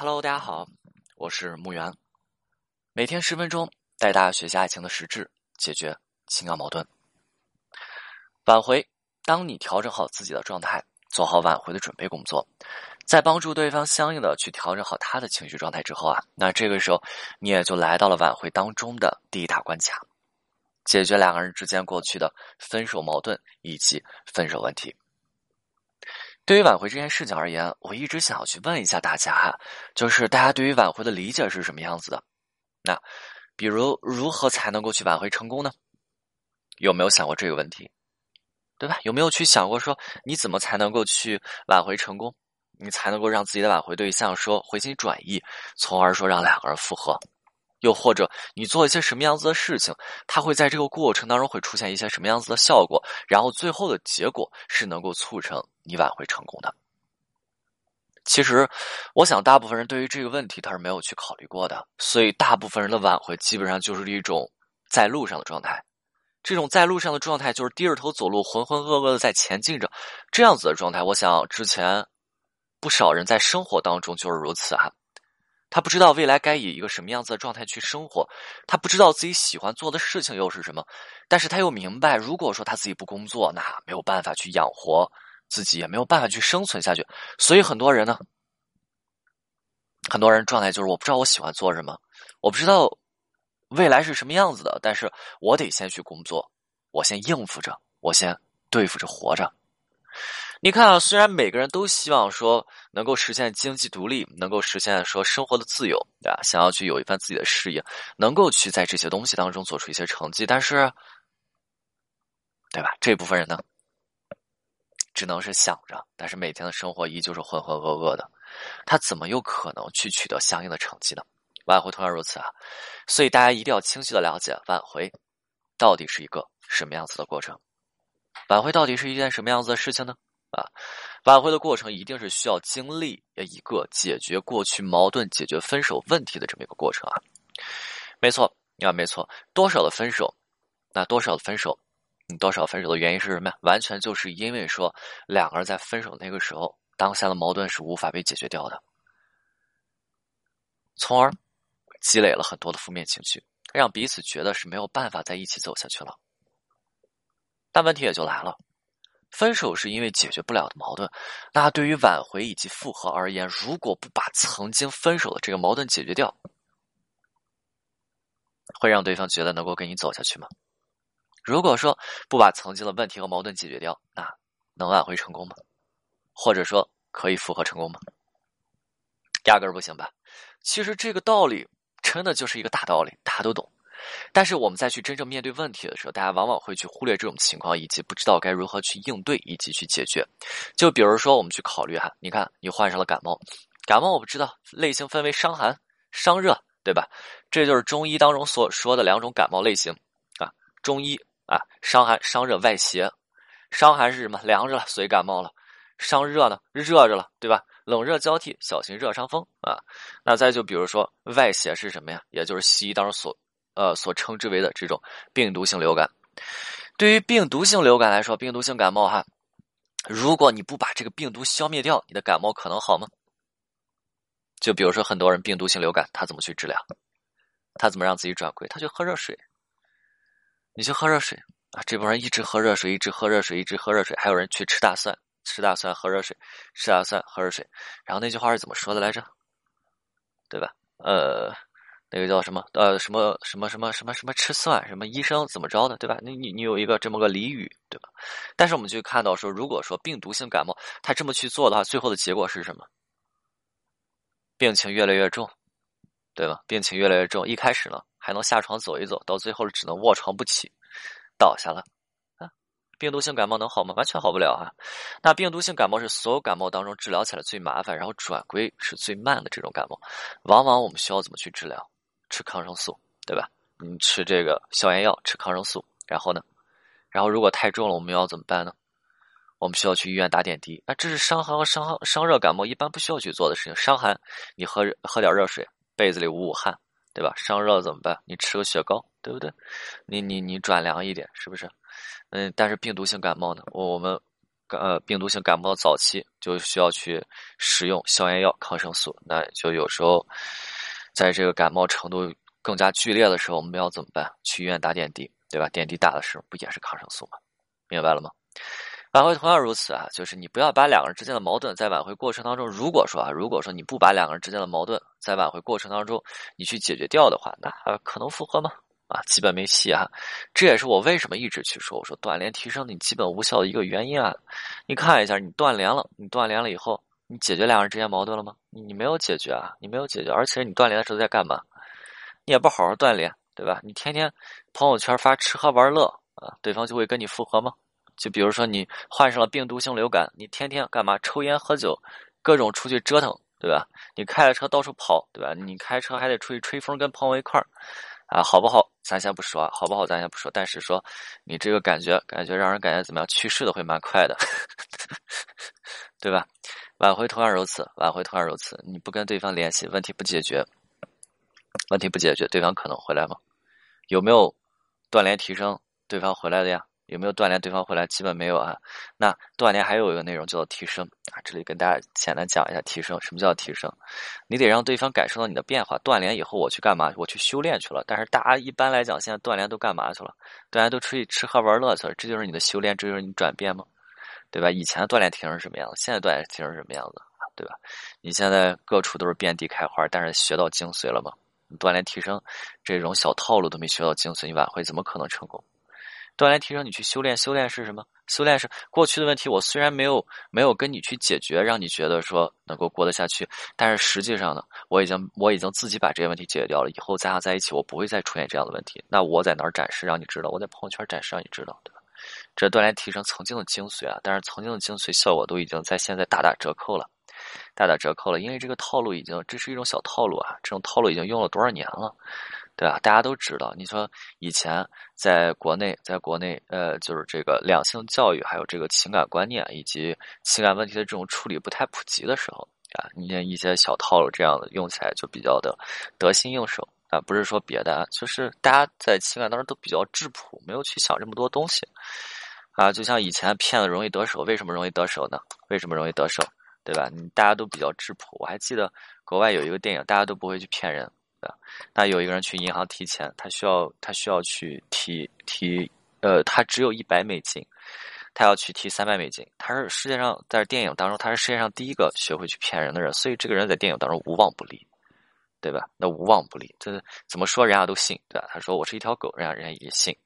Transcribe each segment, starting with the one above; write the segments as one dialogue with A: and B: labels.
A: Hello，大家好，我是木源，每天十分钟带大家学习爱情的实质，解决情感矛盾。挽回，当你调整好自己的状态，做好挽回的准备工作，在帮助对方相应的去调整好他的情绪状态之后啊，那这个时候你也就来到了挽回当中的第一大关卡，解决两个人之间过去的分手矛盾以及分手问题。对于挽回这件事情而言，我一直想要去问一下大家，就是大家对于挽回的理解是什么样子的？那，比如如何才能够去挽回成功呢？有没有想过这个问题？对吧？有没有去想过说你怎么才能够去挽回成功？你才能够让自己的挽回对象说回心转意，从而说让两个人复合？又或者你做一些什么样子的事情，它会在这个过程当中会出现一些什么样子的效果，然后最后的结果是能够促成你挽回成功的。其实，我想大部分人对于这个问题他是没有去考虑过的，所以大部分人的挽回基本上就是一种在路上的状态。这种在路上的状态就是低着头走路，浑浑噩噩的在前进着，这样子的状态，我想之前不少人在生活当中就是如此啊。他不知道未来该以一个什么样子的状态去生活，他不知道自己喜欢做的事情又是什么，但是他又明白，如果说他自己不工作，那没有办法去养活自己，也没有办法去生存下去。所以很多人呢，很多人状态就是我不知道我喜欢做什么，我不知道未来是什么样子的，但是我得先去工作，我先应付着，我先对付着活着。你看啊，虽然每个人都希望说能够实现经济独立，能够实现说生活的自由，对吧？想要去有一番自己的事业，能够去在这些东西当中做出一些成绩，但是，对吧？这部分人呢，只能是想着，但是每天的生活依旧是浑浑噩噩的，他怎么有可能去取得相应的成绩呢？挽回同样如此啊，所以大家一定要清晰的了解挽回到底是一个什么样子的过程，挽回到底是一件什么样子的事情呢？啊，挽回的过程一定是需要经历一个解决过去矛盾、解决分手问题的这么一个过程啊。没错，啊，没错，多少的分手，那多少的分手，你多少分手的原因是什么呀？完全就是因为说两个人在分手那个时候，当下的矛盾是无法被解决掉的，从而积累了很多的负面情绪，让彼此觉得是没有办法在一起走下去了。但问题也就来了。分手是因为解决不了的矛盾，那对于挽回以及复合而言，如果不把曾经分手的这个矛盾解决掉，会让对方觉得能够跟你走下去吗？如果说不把曾经的问题和矛盾解决掉，那能挽回成功吗？或者说可以复合成功吗？压根儿不行吧？其实这个道理真的就是一个大道理，大家都懂。但是我们再去真正面对问题的时候，大家往往会去忽略这种情况，以及不知道该如何去应对以及去解决。就比如说，我们去考虑哈，你看你患上了感冒，感冒我不知道类型分为伤寒、伤热，对吧？这就是中医当中所说的两种感冒类型啊。中医啊，伤寒、伤热、外邪。伤寒是什么？凉着了，所以感冒了。伤热呢？热着了，对吧？冷热交替，小心热伤风啊。那再就比如说外邪是什么呀？也就是西医当中所。呃，所称之为的这种病毒性流感，对于病毒性流感来说，病毒性感冒哈，如果你不把这个病毒消灭掉，你的感冒可能好吗？就比如说很多人病毒性流感，他怎么去治疗？他怎么让自己转归？他去喝热水。你去喝热水啊！这帮人一直喝热水，一直喝热水，一直喝热水。还有人去吃大蒜，吃大蒜喝热水，吃大蒜喝热水。然后那句话是怎么说的来着？对吧？呃。那个叫什么？呃，什么什么什么什么什么吃蒜？什么医生怎么着的？对吧？你你你有一个这么个俚语，对吧？但是我们就看到说，如果说病毒性感冒，他这么去做的话，最后的结果是什么？病情越来越重，对吧？病情越来越重，一开始呢还能下床走一走，到最后只能卧床不起，倒下了。病毒性感冒能好吗？完全好不了啊！那病毒性感冒是所有感冒当中治疗起来最麻烦，然后转归是最慢的这种感冒，往往我们需要怎么去治疗？吃抗生素，对吧？你吃这个消炎药，吃抗生素，然后呢？然后如果太重了，我们要怎么办呢？我们需要去医院打点滴。那这是伤寒和伤寒伤热感冒一般不需要去做的事情。伤寒，你喝喝点热水，被子里捂捂汗，对吧？伤热怎么办？你吃个雪糕，对不对？你你你转凉一点，是不是？嗯，但是病毒性感冒呢？我我们呃病毒性感冒早期，就需要去使用消炎药、抗生素。那就有时候，在这个感冒程度更加剧烈的时候，我们要怎么办？去医院打点滴，对吧？点滴打的时候不也是抗生素吗？明白了吗？挽回同样如此啊，就是你不要把两个人之间的矛盾在挽回过程当中，如果说啊，如果说你不把两个人之间的矛盾在挽回过程当中你去解决掉的话，那还可能复合吗？啊，基本没戏啊！这也是我为什么一直去说，我说断联提升你基本无效的一个原因啊！你看一下，你断联了，你断联了以后，你解决两人之间矛盾了吗？你没有解决啊，你没有解决，而且你断联的时候在干嘛？你也不好好锻炼，对吧？你天天朋友圈发吃喝玩乐啊，对方就会跟你复合吗？就比如说你患上了病毒性流感，你天天干嘛？抽烟喝酒，各种出去折腾，对吧？你开着车到处跑，对吧？你开车还得出去吹风，跟朋友一块儿。啊，好不好？咱先不说，好不好？咱先不说。但是说，你这个感觉，感觉让人感觉怎么样？去世的会蛮快的，对吧？挽回同样如此，挽回同样如此。你不跟对方联系，问题不解决，问题不解决，对方可能回来吗？有没有断联提升对方回来的呀？有没有锻炼对方回来？基本没有啊。那锻炼还有一个内容叫做提升啊。这里跟大家简单讲一下提升。什么叫提升？你得让对方感受到你的变化。锻炼以后我去干嘛？我去修炼去了。但是大家一般来讲，现在锻炼都干嘛去了？大家都出去吃喝玩乐去了。这就是你的修炼，这就是你转变吗？对吧？以前的锻炼提升是什么样子？现在锻炼提升是什么样子？对吧？你现在各处都是遍地开花，但是学到精髓了吗？你锻炼提升这种小套路都没学到精髓，你挽回怎么可能成功？锻炼提升，你去修炼。修炼是什么？修炼是过去的问题。我虽然没有没有跟你去解决，让你觉得说能够过得下去，但是实际上呢，我已经我已经自己把这些问题解决掉了。以后咱俩在一起，我不会再出现这样的问题。那我在哪儿展示让你知道？我在朋友圈展示让你知道，对吧？这锻炼提升曾经的精髓啊！但是曾经的精髓效果都已经在现在大打折扣了，大打折扣了。因为这个套路已经，这是一种小套路啊！这种套路已经用了多少年了？对吧？大家都知道，你说以前在国内，在国内，呃，就是这个两性教育，还有这个情感观念以及情感问题的这种处理不太普及的时候啊，你像一些小套路这样的用起来就比较的得心应手啊。不是说别的，就是大家在情感当中都比较质朴，没有去想这么多东西啊。就像以前骗子容易得手，为什么容易得手呢？为什么容易得手？对吧？你大家都比较质朴。我还记得国外有一个电影，大家都不会去骗人。那有一个人去银行提钱，他需要他需要去提提，呃，他只有一百美金，他要去提三百美金。他是世界上在电影当中，他是世界上第一个学会去骗人的人，所以这个人在电影当中无往不利，对吧？那无往不利，这怎么说人家都信，对吧？他说我是一条狗，人家人家也信，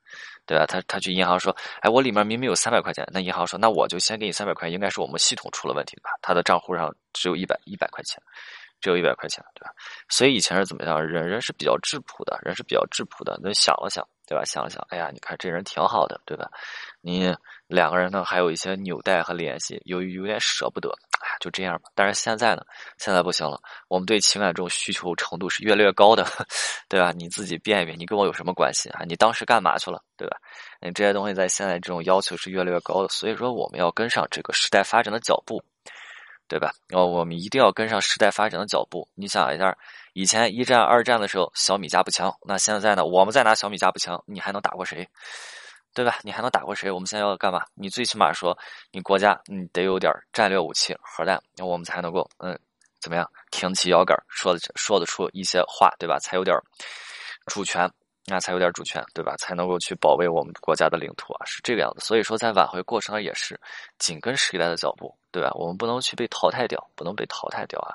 A: 对吧？他他去银行说，哎，我里面明明有三百块钱，那银行说，那我就先给你三百块，应该是我们系统出了问题吧？他的账户上只有一百一百块钱。只有一百块钱，对吧？所以以前是怎么样？人人是比较质朴的，人是比较质朴的。那想了想，对吧？想想，哎呀，你看这人挺好的，对吧？你两个人呢，还有一些纽带和联系，由于有点舍不得，哎，就这样吧。但是现在呢，现在不行了。我们对情感这种需求程度是越来越高的，对吧？你自己变一变，你跟我有什么关系啊？你当时干嘛去了，对吧？你这些东西在现在这种要求是越来越高的，所以说我们要跟上这个时代发展的脚步。对吧？哦，我们一定要跟上时代发展的脚步。你想一下，以前一战、二战的时候，小米加步枪，那现在呢？我们再拿小米加步枪，你还能打过谁？对吧？你还能打过谁？我们现在要干嘛？你最起码说，你国家你得有点战略武器，核弹，我们才能够嗯，怎么样？挺起腰杆，说的说得出一些话，对吧？才有点主权。那才有点主权，对吧？才能够去保卫我们国家的领土啊，是这个样子。所以说，在挽回过程也是紧跟时代的脚步，对吧？我们不能去被淘汰掉，不能被淘汰掉啊！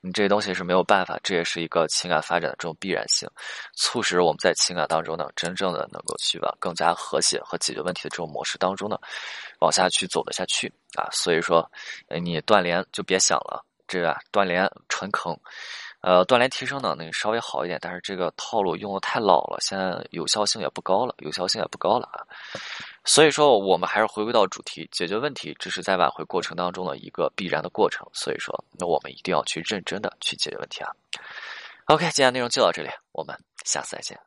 A: 你这些东西是没有办法，这也是一个情感发展的这种必然性，促使我们在情感当中呢，真正的能够去往更加和谐和解决问题的这种模式当中呢，往下去走得下去啊。所以说，你断联就别想了，这个断联纯坑。呃，锻炼提升呢，那稍微好一点，但是这个套路用的太老了，现在有效性也不高了，有效性也不高了啊。所以说，我们还是回归到主题，解决问题，只是在挽回过程当中的一个必然的过程。所以说，那我们一定要去认真的去解决问题啊。OK，今天内容就到这里，我们下次再见。